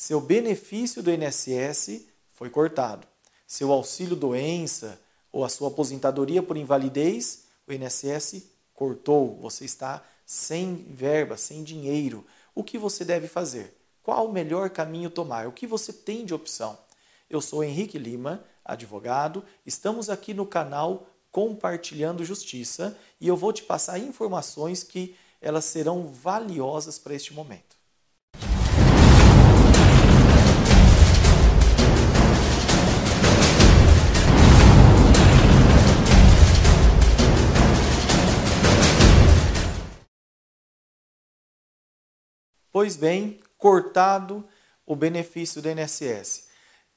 Seu benefício do INSS foi cortado. Seu auxílio doença ou a sua aposentadoria por invalidez, o INSS cortou. Você está sem verba, sem dinheiro. O que você deve fazer? Qual o melhor caminho tomar? O que você tem de opção? Eu sou Henrique Lima, advogado. Estamos aqui no canal Compartilhando Justiça e eu vou te passar informações que elas serão valiosas para este momento. Pois bem, cortado o benefício do INSS.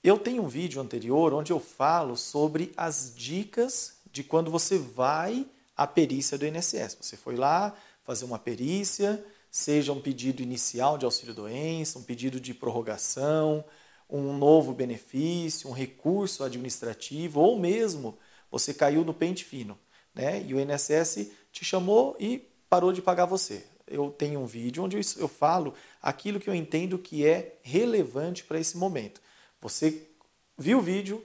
Eu tenho um vídeo anterior onde eu falo sobre as dicas de quando você vai à perícia do INSS. Você foi lá fazer uma perícia, seja um pedido inicial de auxílio-doença, um pedido de prorrogação, um novo benefício, um recurso administrativo, ou mesmo você caiu no pente fino, né? E o INSS te chamou e parou de pagar você eu tenho um vídeo onde eu falo aquilo que eu entendo que é relevante para esse momento. Você viu o vídeo,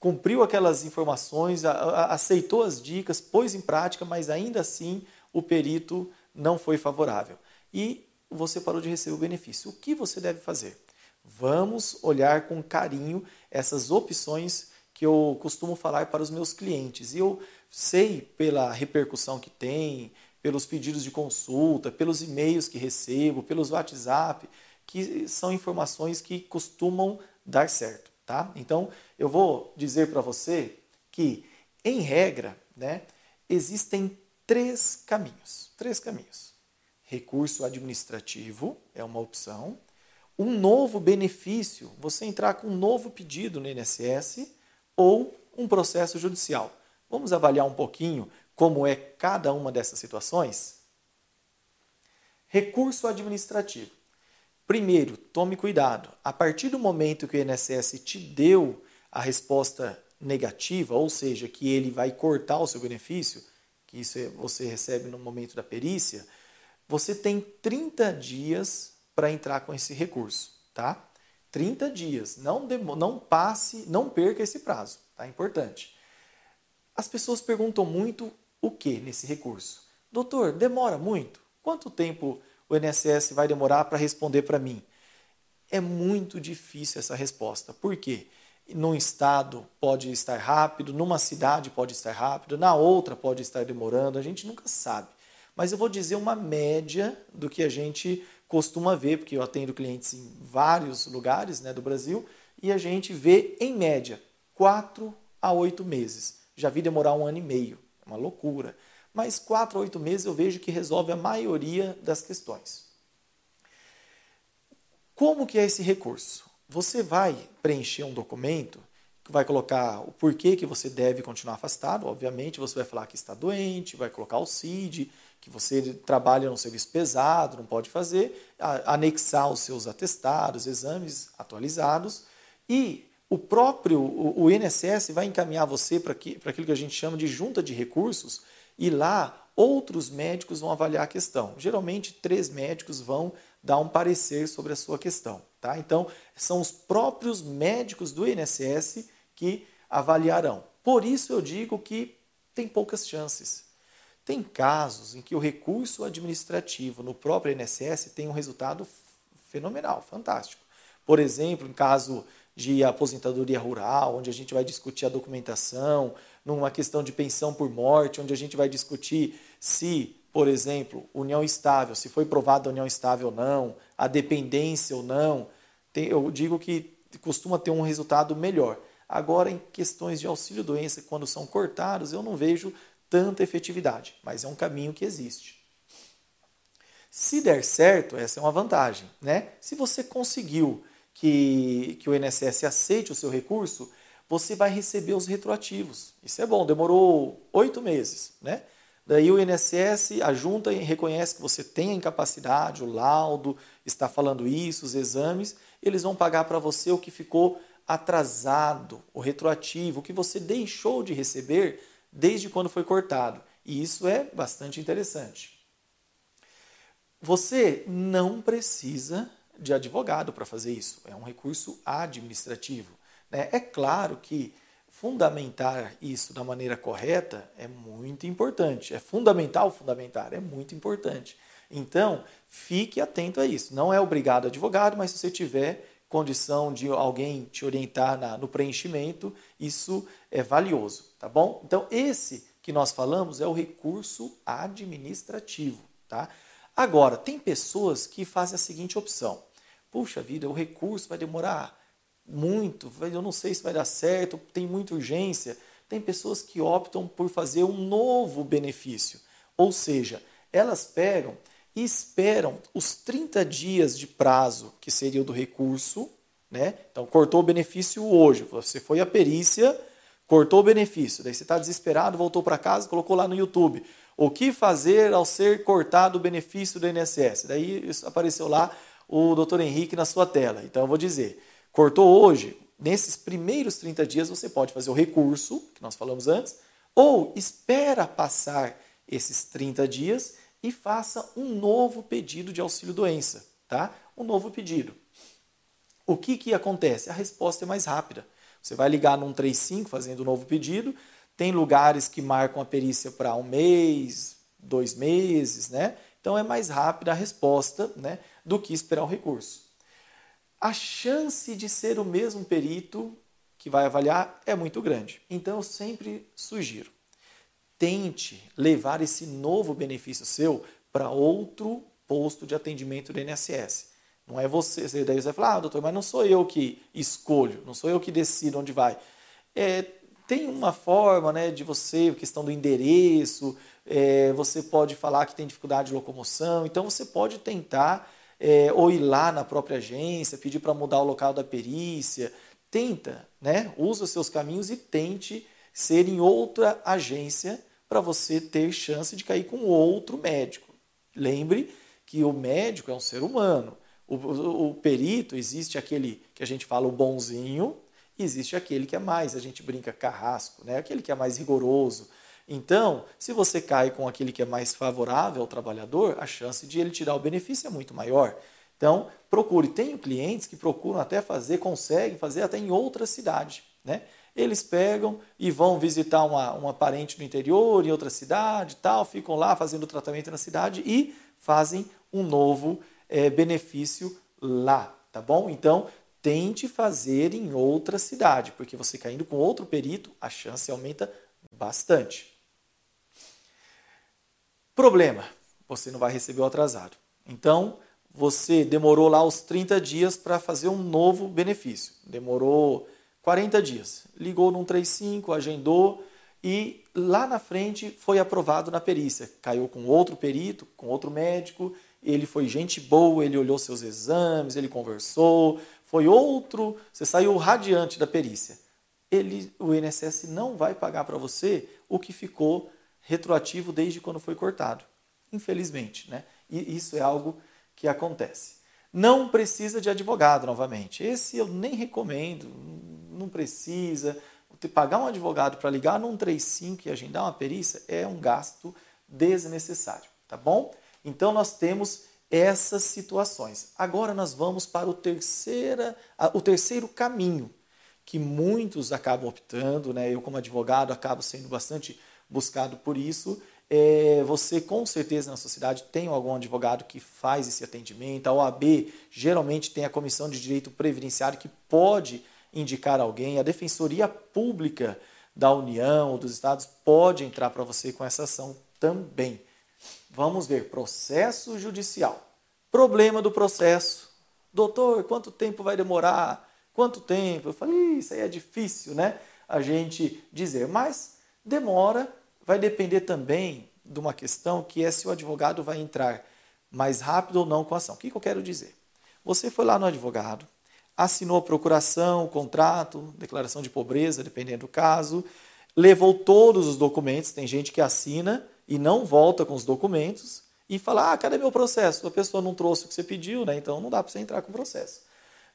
cumpriu aquelas informações, aceitou as dicas, pôs em prática, mas ainda assim o perito não foi favorável. E você parou de receber o benefício. O que você deve fazer? Vamos olhar com carinho essas opções que eu costumo falar para os meus clientes. E eu sei pela repercussão que tem, pelos pedidos de consulta, pelos e-mails que recebo, pelos WhatsApp, que são informações que costumam dar certo, tá? Então, eu vou dizer para você que, em regra, né, existem três caminhos. Três caminhos. Recurso administrativo é uma opção. Um novo benefício, você entrar com um novo pedido no INSS ou um processo judicial. Vamos avaliar um pouquinho como é cada uma dessas situações? Recurso administrativo. Primeiro, tome cuidado. A partir do momento que o INSS te deu a resposta negativa, ou seja, que ele vai cortar o seu benefício, que isso é, você recebe no momento da perícia, você tem 30 dias para entrar com esse recurso, tá? 30 dias. Não, não passe, não perca esse prazo, tá? Importante. As pessoas perguntam muito o que nesse recurso? Doutor, demora muito? Quanto tempo o INSS vai demorar para responder para mim? É muito difícil essa resposta. Por quê? Num estado pode estar rápido, numa cidade pode estar rápido, na outra pode estar demorando, a gente nunca sabe. Mas eu vou dizer uma média do que a gente costuma ver, porque eu atendo clientes em vários lugares né, do Brasil, e a gente vê, em média, quatro a oito meses. Já vi demorar um ano e meio uma loucura. Mas quatro a oito meses eu vejo que resolve a maioria das questões. Como que é esse recurso? Você vai preencher um documento que vai colocar o porquê que você deve continuar afastado. Obviamente, você vai falar que está doente, vai colocar o CID, que você trabalha num serviço pesado, não pode fazer, anexar os seus atestados, exames atualizados e o próprio o, INSS vai encaminhar você para aquilo que a gente chama de junta de recursos e lá outros médicos vão avaliar a questão. Geralmente, três médicos vão dar um parecer sobre a sua questão. Tá? Então, são os próprios médicos do INSS que avaliarão. Por isso, eu digo que tem poucas chances. Tem casos em que o recurso administrativo no próprio INSS tem um resultado fenomenal, fantástico. Por exemplo, em caso de aposentadoria rural, onde a gente vai discutir a documentação, numa questão de pensão por morte, onde a gente vai discutir se, por exemplo, união estável, se foi provada a união estável ou não, a dependência ou não, eu digo que costuma ter um resultado melhor. Agora, em questões de auxílio-doença, quando são cortados, eu não vejo tanta efetividade, mas é um caminho que existe. Se der certo, essa é uma vantagem. Né? Se você conseguiu que, que o INSS aceite o seu recurso, você vai receber os retroativos. Isso é bom, demorou oito meses, né? Daí o INSS, a junta reconhece que você tem a incapacidade, o laudo está falando isso, os exames, eles vão pagar para você o que ficou atrasado, o retroativo, o que você deixou de receber desde quando foi cortado. E isso é bastante interessante. Você não precisa de advogado para fazer isso, é um recurso administrativo. Né? É claro que fundamentar isso da maneira correta é muito importante. É fundamental fundamentar, é muito importante. Então, fique atento a isso. Não é obrigado advogado, mas se você tiver condição de alguém te orientar na, no preenchimento, isso é valioso, tá bom? Então, esse que nós falamos é o recurso administrativo, tá? Agora, tem pessoas que fazem a seguinte opção: puxa vida, o recurso vai demorar muito, eu não sei se vai dar certo, tem muita urgência. Tem pessoas que optam por fazer um novo benefício, ou seja, elas pegam e esperam os 30 dias de prazo, que seria o do recurso, né? Então, cortou o benefício hoje, você foi à perícia, cortou o benefício, daí você está desesperado, voltou para casa, colocou lá no YouTube. O que fazer ao ser cortado o benefício do INSS? Daí apareceu lá o doutor Henrique na sua tela. Então eu vou dizer: cortou hoje, nesses primeiros 30 dias você pode fazer o recurso, que nós falamos antes, ou espera passar esses 30 dias e faça um novo pedido de auxílio doença, tá? Um novo pedido. O que que acontece? A resposta é mais rápida. Você vai ligar no 135 fazendo um novo pedido, tem lugares que marcam a perícia para um mês, dois meses, né? Então é mais rápida a resposta né, do que esperar o recurso. A chance de ser o mesmo perito que vai avaliar é muito grande. Então eu sempre sugiro, tente levar esse novo benefício seu para outro posto de atendimento do INSS. Não é você, daí você vai falar, ah, doutor, mas não sou eu que escolho, não sou eu que decido onde vai. É, tem uma forma né, de você, questão do endereço, é, você pode falar que tem dificuldade de locomoção, então você pode tentar é, ou ir lá na própria agência, pedir para mudar o local da perícia. Tenta, né? Usa os seus caminhos e tente ser em outra agência para você ter chance de cair com outro médico. Lembre que o médico é um ser humano. O, o, o perito existe aquele que a gente fala o bonzinho, existe aquele que é mais, a gente brinca carrasco, né? aquele que é mais rigoroso. Então, se você cai com aquele que é mais favorável ao trabalhador, a chance de ele tirar o benefício é muito maior. Então, procure. Tenho clientes que procuram até fazer, conseguem fazer até em outra cidade. Né? Eles pegam e vão visitar uma, uma parente no interior, em outra cidade, tal, ficam lá fazendo tratamento na cidade e fazem um novo é, benefício lá, tá bom? Então, tente fazer em outra cidade, porque você caindo com outro perito, a chance aumenta bastante. Problema: você não vai receber o atrasado. Então, você demorou lá os 30 dias para fazer um novo benefício. Demorou 40 dias. Ligou no 135, agendou e lá na frente foi aprovado na perícia. Caiu com outro perito, com outro médico. Ele foi gente boa, ele olhou seus exames, ele conversou, foi outro, você saiu radiante da perícia. Ele, o INSS não vai pagar para você o que ficou retroativo desde quando foi cortado. Infelizmente, né? E isso é algo que acontece. Não precisa de advogado novamente. Esse eu nem recomendo, não precisa. Pagar um advogado para ligar no 135 e agendar uma perícia é um gasto desnecessário, tá bom? Então nós temos essas situações. Agora nós vamos para o, terceira, o terceiro caminho, que muitos acabam optando, né? eu como advogado acabo sendo bastante buscado por isso. É, você com certeza na sociedade tem algum advogado que faz esse atendimento. A OAB geralmente tem a Comissão de Direito Previdenciário que pode indicar alguém. A Defensoria Pública da União ou dos Estados pode entrar para você com essa ação também. Vamos ver, processo judicial. Problema do processo. Doutor, quanto tempo vai demorar? Quanto tempo? Eu falei, isso aí é difícil, né? A gente dizer, mas demora, vai depender também de uma questão que é se o advogado vai entrar mais rápido ou não com a ação. O que eu quero dizer? Você foi lá no advogado, assinou a procuração, o contrato, declaração de pobreza, dependendo do caso, levou todos os documentos, tem gente que assina e não volta com os documentos e fala: ah, cadê meu processo? A pessoa não trouxe o que você pediu, né? então não dá para você entrar com o processo.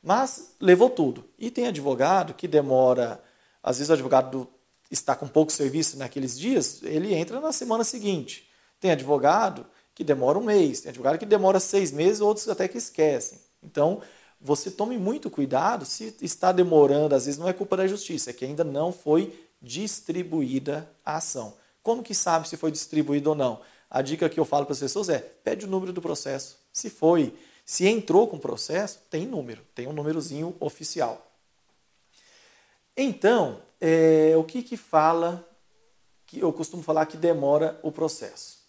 Mas levou tudo. E tem advogado que demora, às vezes o advogado está com pouco serviço naqueles dias, ele entra na semana seguinte. Tem advogado que demora um mês, tem advogado que demora seis meses, outros até que esquecem. Então, você tome muito cuidado se está demorando, às vezes não é culpa da justiça, é que ainda não foi distribuída a ação. Como que sabe se foi distribuído ou não? A dica que eu falo para as pessoas é: pede o número do processo. Se foi, se entrou com processo, tem número, tem um númerozinho oficial. Então, é, o que que fala, que eu costumo falar que demora o processo?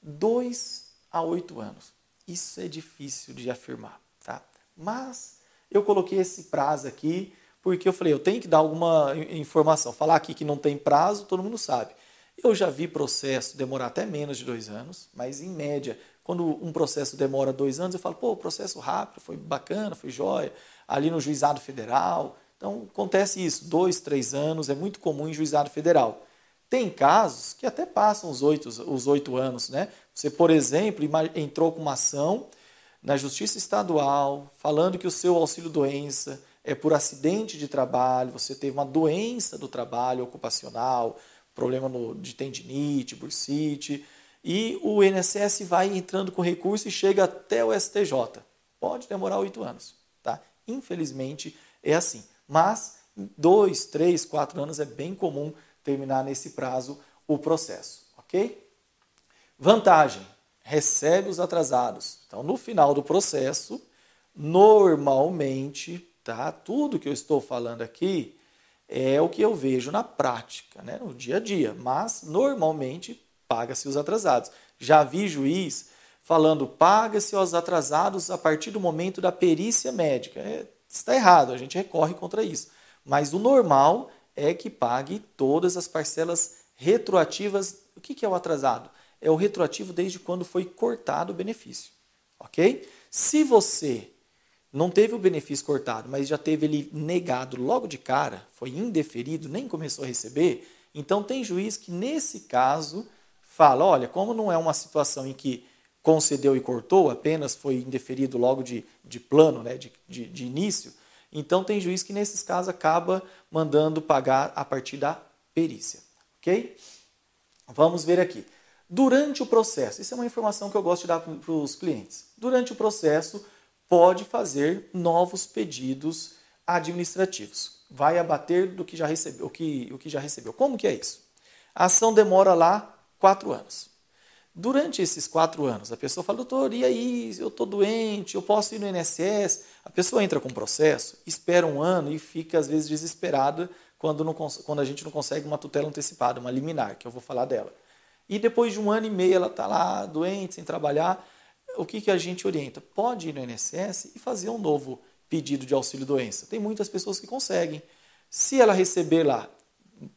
Dois a oito anos. Isso é difícil de afirmar, tá? Mas eu coloquei esse prazo aqui porque eu falei, eu tenho que dar alguma informação. Falar aqui que não tem prazo, todo mundo sabe. Eu já vi processo demorar até menos de dois anos, mas em média, quando um processo demora dois anos, eu falo, pô, processo rápido, foi bacana, foi jóia, ali no juizado federal. Então, acontece isso, dois, três anos, é muito comum em juizado federal. Tem casos que até passam os oito, os oito anos, né? Você, por exemplo, entrou com uma ação na Justiça Estadual falando que o seu auxílio-doença é por acidente de trabalho, você teve uma doença do trabalho ocupacional, problema no, de tendinite, bursite, e o INSS vai entrando com recurso e chega até o STJ. Pode demorar oito anos, tá? Infelizmente é assim. Mas dois, três, quatro anos é bem comum terminar nesse prazo o processo, ok? Vantagem: recebe os atrasados. Então, no final do processo, normalmente, tá? Tudo que eu estou falando aqui é o que eu vejo na prática, né? no dia a dia, mas normalmente paga-se os atrasados. Já vi juiz falando paga-se os atrasados a partir do momento da perícia médica. É, está errado, a gente recorre contra isso. Mas o normal é que pague todas as parcelas retroativas. O que é o atrasado? É o retroativo desde quando foi cortado o benefício. Ok? Se você não teve o benefício cortado, mas já teve ele negado logo de cara, foi indeferido, nem começou a receber, então tem juiz que nesse caso fala: olha, como não é uma situação em que concedeu e cortou, apenas foi indeferido logo de, de plano, né, de, de, de início, então tem juiz que nesses casos acaba mandando pagar a partir da perícia. Ok? Vamos ver aqui. Durante o processo, isso é uma informação que eu gosto de dar para os clientes. Durante o processo, pode fazer novos pedidos administrativos. Vai abater do que já recebeu. O que, o que já recebeu. Como que é isso? A ação demora lá quatro anos. Durante esses quatro anos, a pessoa fala, doutor, e aí, eu estou doente, eu posso ir no INSS? A pessoa entra com o processo, espera um ano e fica, às vezes, desesperada quando, não, quando a gente não consegue uma tutela antecipada, uma liminar, que eu vou falar dela. E depois de um ano e meio ela está lá, doente, sem trabalhar, o que, que a gente orienta? Pode ir no INSS e fazer um novo pedido de auxílio-doença. Tem muitas pessoas que conseguem. Se ela receber lá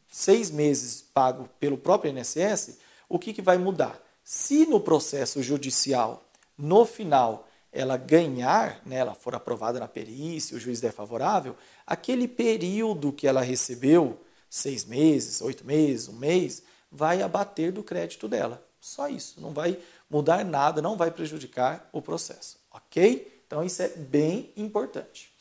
seis meses pago pelo próprio INSS, o que, que vai mudar? Se no processo judicial, no final, ela ganhar, né, ela for aprovada na perícia, o juiz der favorável, aquele período que ela recebeu, seis meses, oito meses, um mês, vai abater do crédito dela. Só isso, não vai mudar nada, não vai prejudicar o processo, ok? Então isso é bem importante.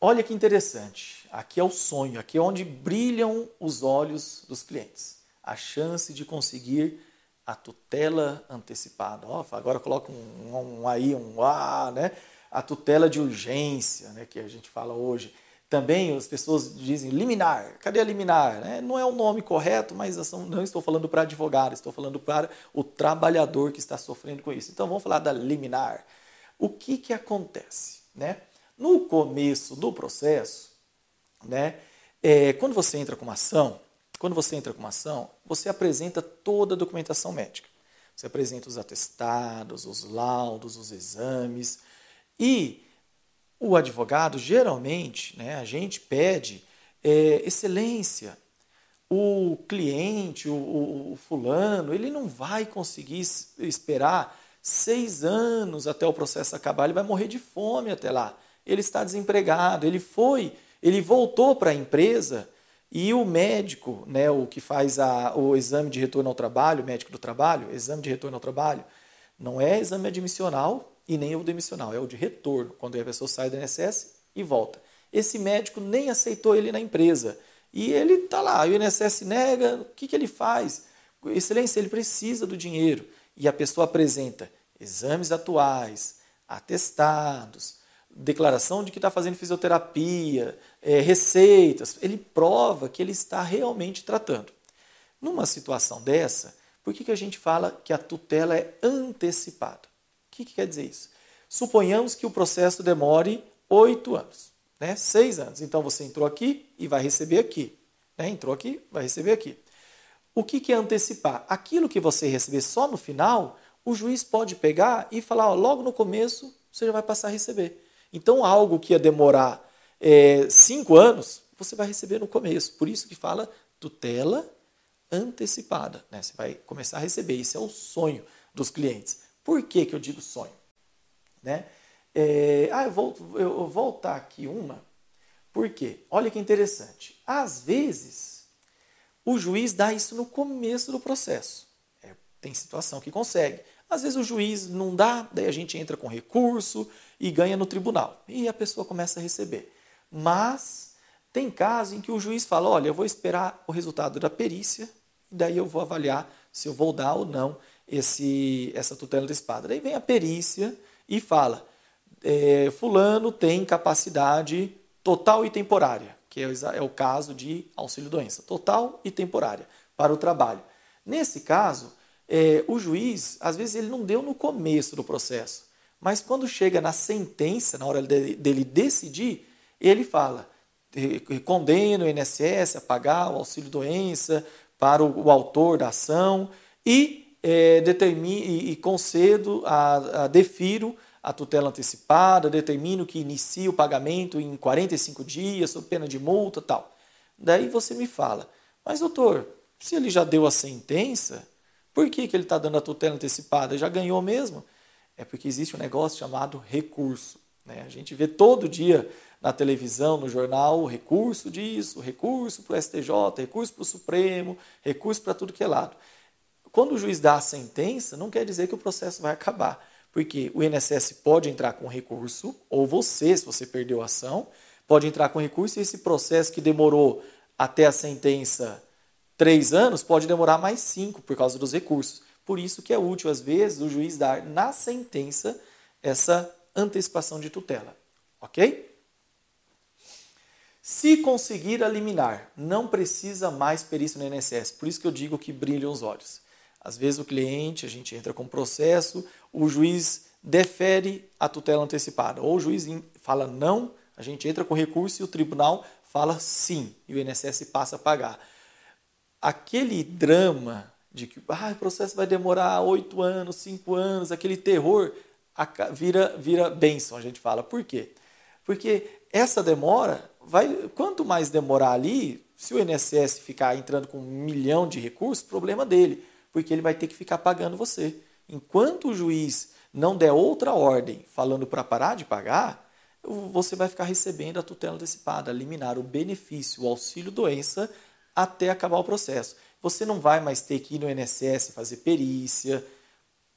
Olha que interessante, aqui é o sonho, aqui é onde brilham os olhos dos clientes. A chance de conseguir a tutela antecipada. Oh, agora coloca um, um, um aí, um A, né? A tutela de urgência, né, que a gente fala hoje. Também as pessoas dizem liminar. Cadê a liminar? É, não é o nome correto, mas não estou falando para advogado, estou falando para o trabalhador que está sofrendo com isso. Então vamos falar da liminar. O que, que acontece? Né? No começo do processo, né, é, quando você entra com uma ação, quando você entra com uma ação, você apresenta toda a documentação médica. Você apresenta os atestados, os laudos, os exames e o advogado, geralmente, né, a gente pede é, excelência. O cliente, o, o, o fulano, ele não vai conseguir esperar seis anos até o processo acabar, ele vai morrer de fome até lá. Ele está desempregado, ele foi, ele voltou para a empresa e o médico, né, o que faz a, o exame de retorno ao trabalho, o médico do trabalho, exame de retorno ao trabalho, não é exame admissional, e nem o demissional, é o de retorno, quando a pessoa sai do INSS e volta. Esse médico nem aceitou ele na empresa. E ele está lá, o INSS nega, o que, que ele faz? Excelência, ele precisa do dinheiro. E a pessoa apresenta exames atuais, atestados, declaração de que está fazendo fisioterapia, é, receitas, ele prova que ele está realmente tratando. Numa situação dessa, por que, que a gente fala que a tutela é antecipada? Que, que quer dizer isso? Suponhamos que o processo demore oito anos, né? seis anos. Então você entrou aqui e vai receber aqui. Né? Entrou aqui, vai receber aqui. O que, que é antecipar? Aquilo que você receber só no final, o juiz pode pegar e falar, ó, logo no começo você já vai passar a receber. Então, algo que ia demorar é, cinco anos, você vai receber no começo. Por isso que fala tutela antecipada. Né? Você vai começar a receber. Isso é o sonho dos clientes. Por que, que eu digo sonho? Né? É, ah, eu vou, eu vou voltar aqui uma. Por quê? Olha que interessante. Às vezes, o juiz dá isso no começo do processo. É, tem situação que consegue. Às vezes o juiz não dá, daí a gente entra com recurso e ganha no tribunal. E a pessoa começa a receber. Mas tem casos em que o juiz fala: olha, eu vou esperar o resultado da perícia, e daí eu vou avaliar se eu vou dar ou não esse, essa tutela de espada. Daí vem a perícia e fala: é, Fulano tem capacidade total e temporária que é, é o caso de auxílio-doença, total e temporária, para o trabalho. Nesse caso, é, o juiz, às vezes, ele não deu no começo do processo, mas quando chega na sentença, na hora dele decidir, ele fala: condena o INSS a pagar o auxílio-doença para o, o, autor da ação e, é, determine, e, e concedo, a, a, defiro a tutela antecipada, determino que inicie o pagamento em 45 dias, sob pena de multa tal. Daí você me fala, mas doutor, se ele já deu a sentença, por que, que ele está dando a tutela antecipada? Já ganhou mesmo? É porque existe um negócio chamado recurso. Né? A gente vê todo dia na televisão, no jornal, recurso disso, recurso para o STJ, recurso para o Supremo, recurso para tudo que é lado. Quando o juiz dá a sentença, não quer dizer que o processo vai acabar. Porque o INSS pode entrar com recurso, ou você, se você perdeu a ação, pode entrar com recurso e esse processo que demorou até a sentença três anos pode demorar mais cinco por causa dos recursos. Por isso que é útil, às vezes, o juiz dar na sentença essa antecipação de tutela. Ok? Se conseguir eliminar, não precisa mais perícia no INSS. Por isso que eu digo que brilham os olhos. Às vezes o cliente, a gente entra com processo, o juiz defere a tutela antecipada, ou o juiz fala não, a gente entra com recurso e o tribunal fala sim, e o INSS passa a pagar. Aquele drama de que ah, o processo vai demorar oito anos, cinco anos, aquele terror, vira, vira bênção, a gente fala. Por quê? Porque essa demora, vai, quanto mais demorar ali, se o INSS ficar entrando com um milhão de recursos, problema dele porque ele vai ter que ficar pagando você. Enquanto o juiz não der outra ordem falando para parar de pagar, você vai ficar recebendo a tutela antecipada, liminar o benefício, o auxílio doença até acabar o processo. Você não vai mais ter que ir no INSS fazer perícia,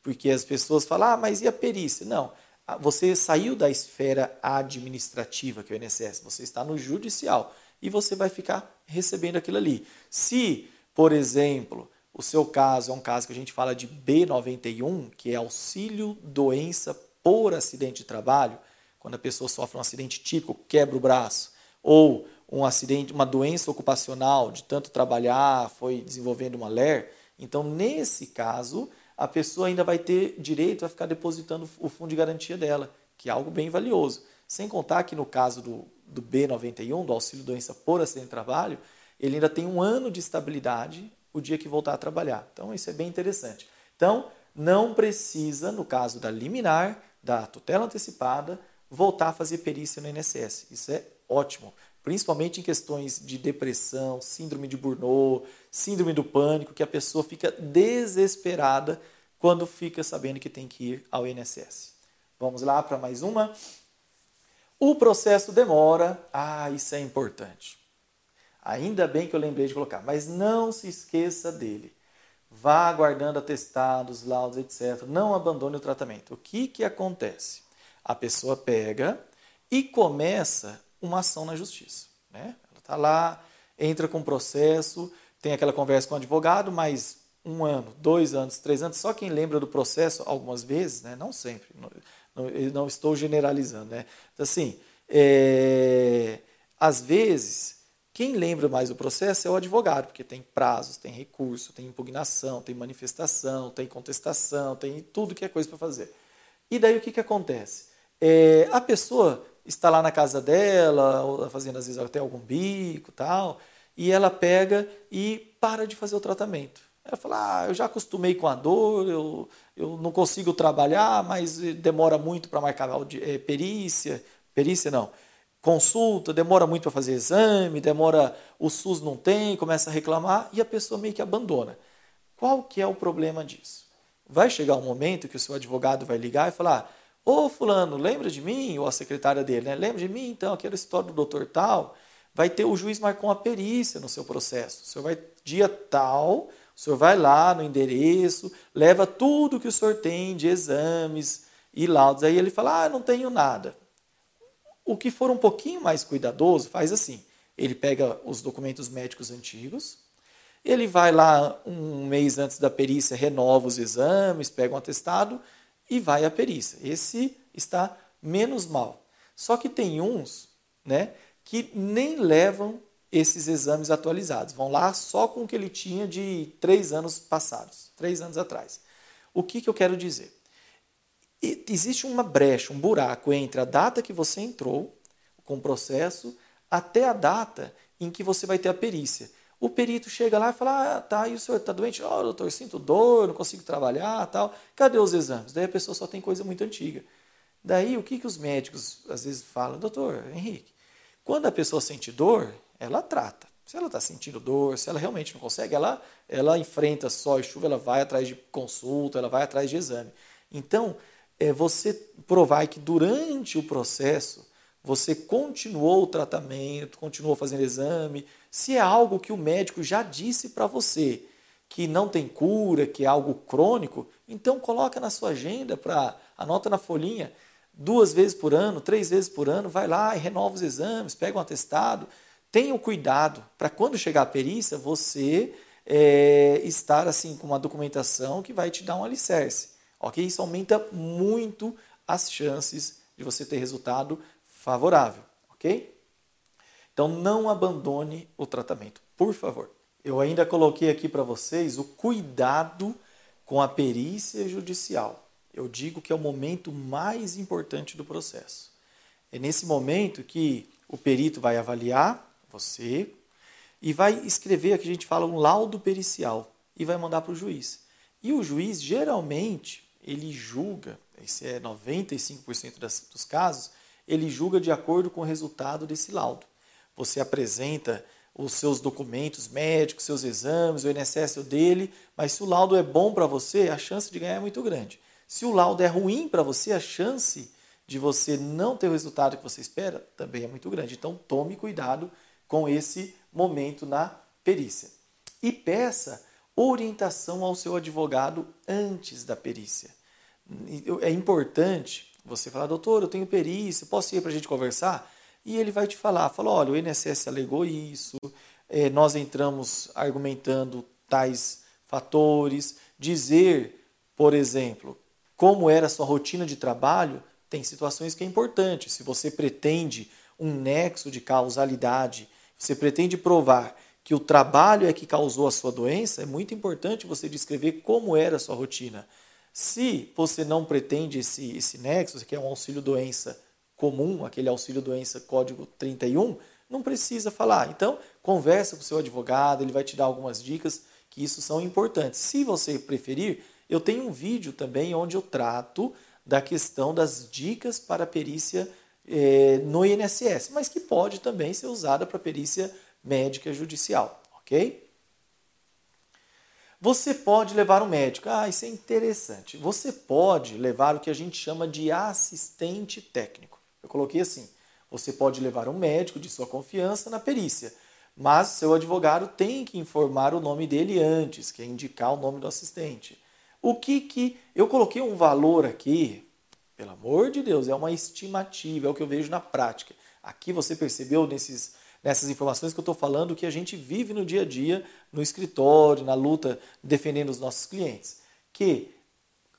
porque as pessoas falam, ah, mas e a perícia? Não, você saiu da esfera administrativa, que é o INSS, você está no judicial e você vai ficar recebendo aquilo ali. Se, por exemplo, o seu caso é um caso que a gente fala de B91, que é auxílio doença por acidente de trabalho, quando a pessoa sofre um acidente típico, quebra o braço, ou um acidente, uma doença ocupacional de tanto trabalhar, foi desenvolvendo uma LER. Então, nesse caso, a pessoa ainda vai ter direito a ficar depositando o fundo de garantia dela, que é algo bem valioso. Sem contar que no caso do, do B91, do auxílio doença por acidente de trabalho, ele ainda tem um ano de estabilidade o dia que voltar a trabalhar. Então, isso é bem interessante. Então, não precisa, no caso da liminar, da tutela antecipada, voltar a fazer perícia no INSS. Isso é ótimo, principalmente em questões de depressão, síndrome de Burnout, síndrome do pânico, que a pessoa fica desesperada quando fica sabendo que tem que ir ao INSS. Vamos lá para mais uma. O processo demora. Ah, isso é importante. Ainda bem que eu lembrei de colocar, mas não se esqueça dele. Vá aguardando atestados, laudos, etc. Não abandone o tratamento. O que, que acontece? A pessoa pega e começa uma ação na justiça. Né? Ela está lá, entra com processo, tem aquela conversa com o advogado, mas um ano, dois anos, três anos, só quem lembra do processo algumas vezes, né? não sempre, Não, não estou generalizando, né? Então, assim, é, às vezes, quem lembra mais do processo é o advogado, porque tem prazos, tem recurso, tem impugnação, tem manifestação, tem contestação, tem tudo que é coisa para fazer. E daí o que, que acontece? É, a pessoa está lá na casa dela, fazendo às vezes até algum bico tal, e ela pega e para de fazer o tratamento. Ela fala, ah, eu já acostumei com a dor, eu, eu não consigo trabalhar, mas demora muito para marcar é, perícia, perícia não, consulta, demora muito para fazer exame, demora, o SUS não tem, começa a reclamar e a pessoa meio que abandona. Qual que é o problema disso? Vai chegar um momento que o seu advogado vai ligar e falar, ô fulano, lembra de mim? Ou a secretária dele, né? Lembra de mim? Então, aquela história do doutor tal, vai ter, o juiz marcou uma perícia no seu processo. O senhor vai, dia tal, o senhor vai lá no endereço, leva tudo que o senhor tem de exames e laudos. Aí ele fala: Ah, não tenho nada. O que for um pouquinho mais cuidadoso faz assim: ele pega os documentos médicos antigos, ele vai lá um mês antes da perícia, renova os exames, pega um atestado e vai à perícia. Esse está menos mal. Só que tem uns né, que nem levam esses exames atualizados. Vão lá só com o que ele tinha de três anos passados, três anos atrás. O que, que eu quero dizer? Existe uma brecha, um buraco entre a data que você entrou com o processo até a data em que você vai ter a perícia. O perito chega lá e fala: Ah, tá, e o senhor está doente? Oh, doutor, sinto dor, não consigo trabalhar, tal. Cadê os exames? Daí a pessoa só tem coisa muito antiga. Daí o que, que os médicos às vezes falam? Doutor, Henrique, quando a pessoa sente dor, ela trata. Se ela está sentindo dor, se ela realmente não consegue, ela, ela enfrenta sol e chuva, ela vai atrás de consulta, ela vai atrás de exame. Então, é você provar que durante o processo você continuou o tratamento, continuou fazendo exame, se é algo que o médico já disse para você que não tem cura, que é algo crônico, então coloca na sua agenda para anota na folhinha duas vezes por ano, três vezes por ano, vai lá e renova os exames, pega um atestado, tenha o cuidado para quando chegar a perícia você é, estar assim com uma documentação que vai te dar um alicerce, ok? Isso aumenta muito as chances de você ter resultado favorável, ok? Então não abandone o tratamento, por favor. Eu ainda coloquei aqui para vocês o cuidado com a perícia judicial. Eu digo que é o momento mais importante do processo. É nesse momento que o perito vai avaliar você, e vai escrever, aqui a gente fala um laudo pericial, e vai mandar para o juiz. E o juiz, geralmente, ele julga, esse é 95% das, dos casos, ele julga de acordo com o resultado desse laudo. Você apresenta os seus documentos médicos, seus exames, o INSS dele, mas se o laudo é bom para você, a chance de ganhar é muito grande. Se o laudo é ruim para você, a chance de você não ter o resultado que você espera também é muito grande. Então tome cuidado com esse momento na perícia. E peça orientação ao seu advogado antes da perícia. É importante você falar, doutor, eu tenho perícia, posso ir para a gente conversar? E ele vai te falar, fala, olha, o INSS alegou isso, é, nós entramos argumentando tais fatores, dizer, por exemplo, como era a sua rotina de trabalho, tem situações que é importante. Se você pretende um nexo de causalidade você pretende provar que o trabalho é que causou a sua doença, é muito importante você descrever como era a sua rotina. Se você não pretende esse, esse nexo, que é um auxílio-doença comum, aquele auxílio-doença código 31, não precisa falar. Então, conversa com o seu advogado, ele vai te dar algumas dicas que isso são importantes. Se você preferir, eu tenho um vídeo também onde eu trato da questão das dicas para perícia é, no INSS, mas que pode também ser usada para perícia médica judicial, ok? Você pode levar um médico. Ah, isso é interessante. Você pode levar o que a gente chama de assistente técnico. Eu coloquei assim: você pode levar um médico de sua confiança na perícia, mas seu advogado tem que informar o nome dele antes, que é indicar o nome do assistente. O que que eu coloquei um valor aqui pelo amor de Deus, é uma estimativa, é o que eu vejo na prática. Aqui você percebeu nesses, nessas informações que eu estou falando que a gente vive no dia a dia, no escritório, na luta defendendo os nossos clientes. Que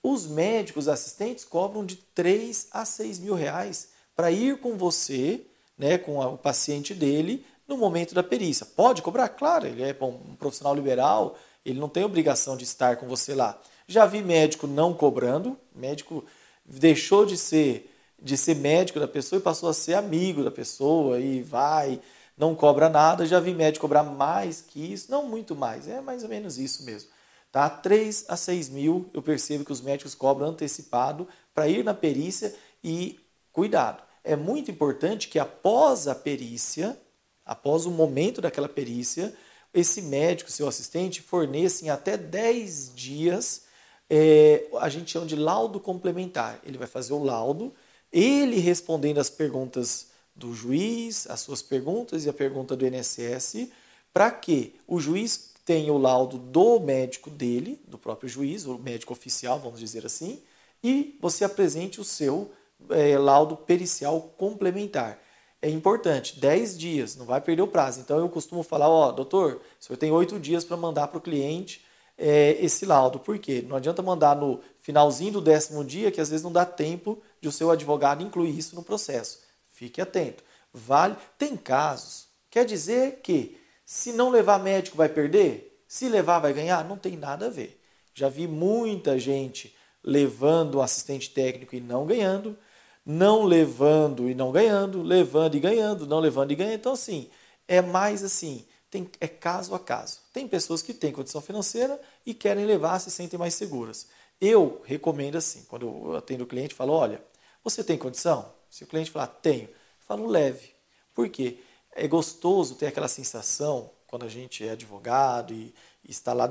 Os médicos assistentes cobram de 3 a 6 mil reais para ir com você, né, com o paciente dele, no momento da perícia. Pode cobrar? Claro, ele é um profissional liberal, ele não tem obrigação de estar com você lá. Já vi médico não cobrando, médico deixou de ser de ser médico da pessoa e passou a ser amigo da pessoa e vai, não cobra nada. Já vi médico cobrar mais que isso, não muito mais, é mais ou menos isso mesmo. Tá? 3 a 6 mil eu percebo que os médicos cobram antecipado para ir na perícia e cuidado. É muito importante que após a perícia, após o momento daquela perícia, esse médico, seu assistente, forneça em até 10 dias é, a gente chama de laudo complementar. Ele vai fazer o laudo, ele respondendo as perguntas do juiz, as suas perguntas e a pergunta do INSS, para que o juiz tenha o laudo do médico dele, do próprio juiz, o médico oficial, vamos dizer assim, e você apresente o seu é, laudo pericial complementar. É importante, 10 dias, não vai perder o prazo. Então eu costumo falar, ó, doutor, o senhor tem 8 dias para mandar para o cliente é, esse laudo. Por quê? Não adianta mandar no finalzinho do décimo dia, que às vezes não dá tempo de o seu advogado incluir isso no processo. Fique atento. Vale. Tem casos. Quer dizer que se não levar médico vai perder? Se levar vai ganhar? Não tem nada a ver. Já vi muita gente levando um assistente técnico e não ganhando, não levando e não ganhando, levando e ganhando, não levando e ganhando. Então, assim, é mais assim, tem, é caso a caso. Tem pessoas que têm condição financeira e querem levar, se sentem mais seguras. Eu recomendo assim, quando eu atendo o cliente, falo, olha, você tem condição? Se o cliente falar, tenho, eu falo leve. Por quê? É gostoso ter aquela sensação, quando a gente é advogado e, está lá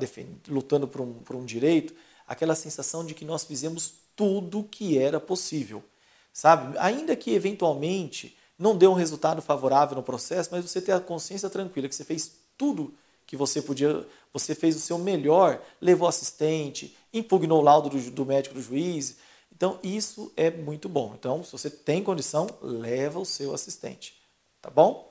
lutando por um, por um direito, aquela sensação de que nós fizemos tudo que era possível. Sabe? Ainda que eventualmente não deu um resultado favorável no processo, mas você ter a consciência tranquila que você fez tudo que você podia, você fez o seu melhor, levou assistente, impugnou o laudo do, do médico do juiz. Então, isso é muito bom. Então, se você tem condição, leva o seu assistente. Tá bom?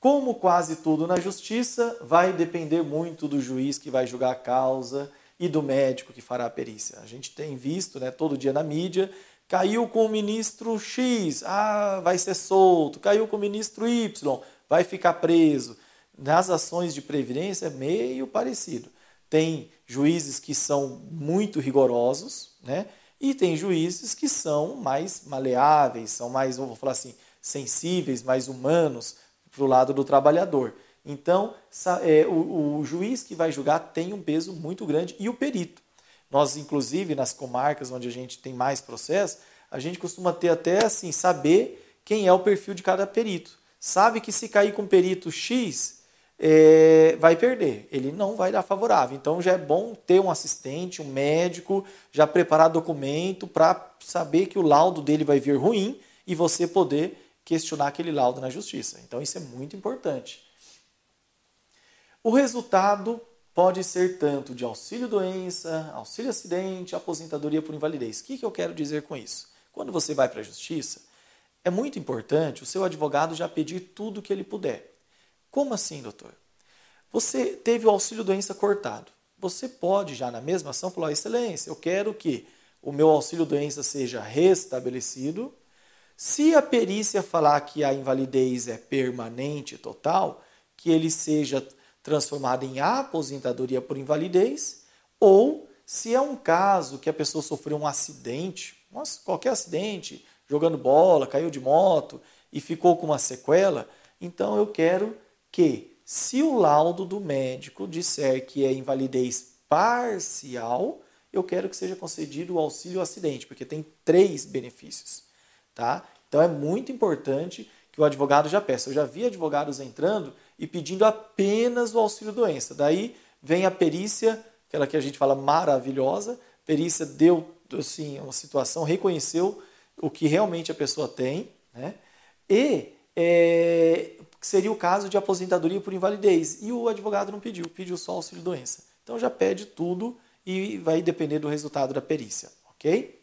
Como quase tudo na justiça, vai depender muito do juiz que vai julgar a causa e do médico que fará a perícia. A gente tem visto né, todo dia na mídia Caiu com o ministro X, ah, vai ser solto. Caiu com o ministro Y, vai ficar preso. Nas ações de previdência é meio parecido. Tem juízes que são muito rigorosos, né? E tem juízes que são mais maleáveis, são mais, vou falar assim, sensíveis, mais humanos para o lado do trabalhador. Então, é, o, juiz que vai julgar tem um peso muito grande e o perito. Nós, inclusive, nas comarcas onde a gente tem mais processo, a gente costuma ter até assim, saber quem é o perfil de cada perito. Sabe que se cair com perito X, é, vai perder, ele não vai dar favorável. Então já é bom ter um assistente, um médico, já preparar documento para saber que o laudo dele vai vir ruim e você poder questionar aquele laudo na justiça. Então isso é muito importante. O resultado pode ser tanto de auxílio-doença, auxílio-acidente, aposentadoria por invalidez. O que, que eu quero dizer com isso? Quando você vai para a justiça, é muito importante o seu advogado já pedir tudo que ele puder. Como assim, doutor? Você teve o auxílio-doença cortado. Você pode já na mesma ação falar: Excelência, eu quero que o meu auxílio-doença seja restabelecido. Se a perícia falar que a invalidez é permanente total, que ele seja transformada em aposentadoria por invalidez, ou se é um caso que a pessoa sofreu um acidente, qualquer acidente, jogando bola, caiu de moto e ficou com uma sequela, então eu quero que, se o laudo do médico disser que é invalidez parcial, eu quero que seja concedido o auxílio acidente, porque tem três benefícios, tá? Então é muito importante que o advogado já peça. Eu já vi advogados entrando e pedindo apenas o auxílio doença. Daí vem a perícia, aquela que a gente fala maravilhosa, perícia deu assim uma situação, reconheceu o que realmente a pessoa tem, né? E é, seria o caso de aposentadoria por invalidez. E o advogado não pediu, pediu só auxílio doença. Então já pede tudo e vai depender do resultado da perícia, ok?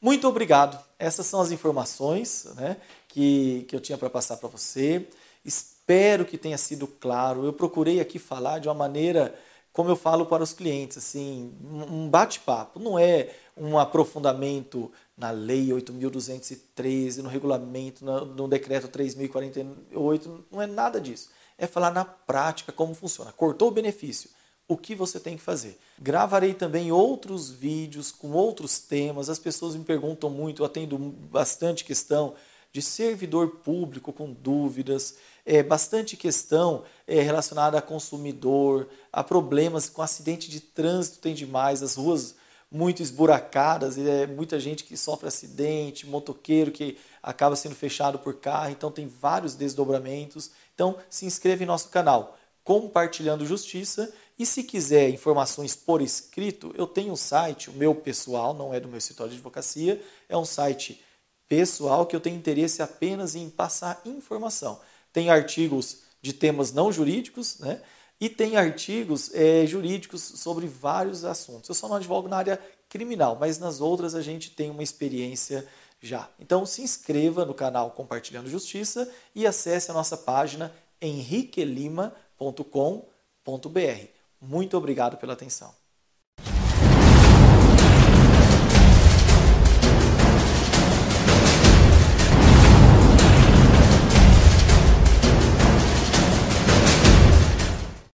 Muito obrigado. Essas são as informações né, que, que eu tinha para passar para você. Espero que tenha sido claro. Eu procurei aqui falar de uma maneira como eu falo para os clientes, assim, um bate-papo, não é um aprofundamento na Lei 8.213, no regulamento, no, decreto 3.048, não é nada disso. É falar na prática como funciona. Cortou o benefício, o que você tem que fazer. Gravarei também outros vídeos com outros temas. As pessoas me perguntam muito, eu atendo bastante questão de servidor público com dúvidas, é, bastante questão é, relacionada a consumidor, a problemas com acidente de trânsito tem demais, as ruas muito esburacadas, é muita gente que sofre acidente, motoqueiro que acaba sendo fechado por carro, então tem vários desdobramentos. Então se inscreva em nosso canal, compartilhando justiça. E se quiser informações por escrito, eu tenho um site, o meu pessoal, não é do meu escritório de advocacia, é um site pessoal que eu tenho interesse apenas em passar informação. Tem artigos de temas não jurídicos, né? E tem artigos é, jurídicos sobre vários assuntos. Eu só não advogo na área criminal, mas nas outras a gente tem uma experiência já. Então se inscreva no canal Compartilhando Justiça e acesse a nossa página henriquelima.com.br. Muito obrigado pela atenção.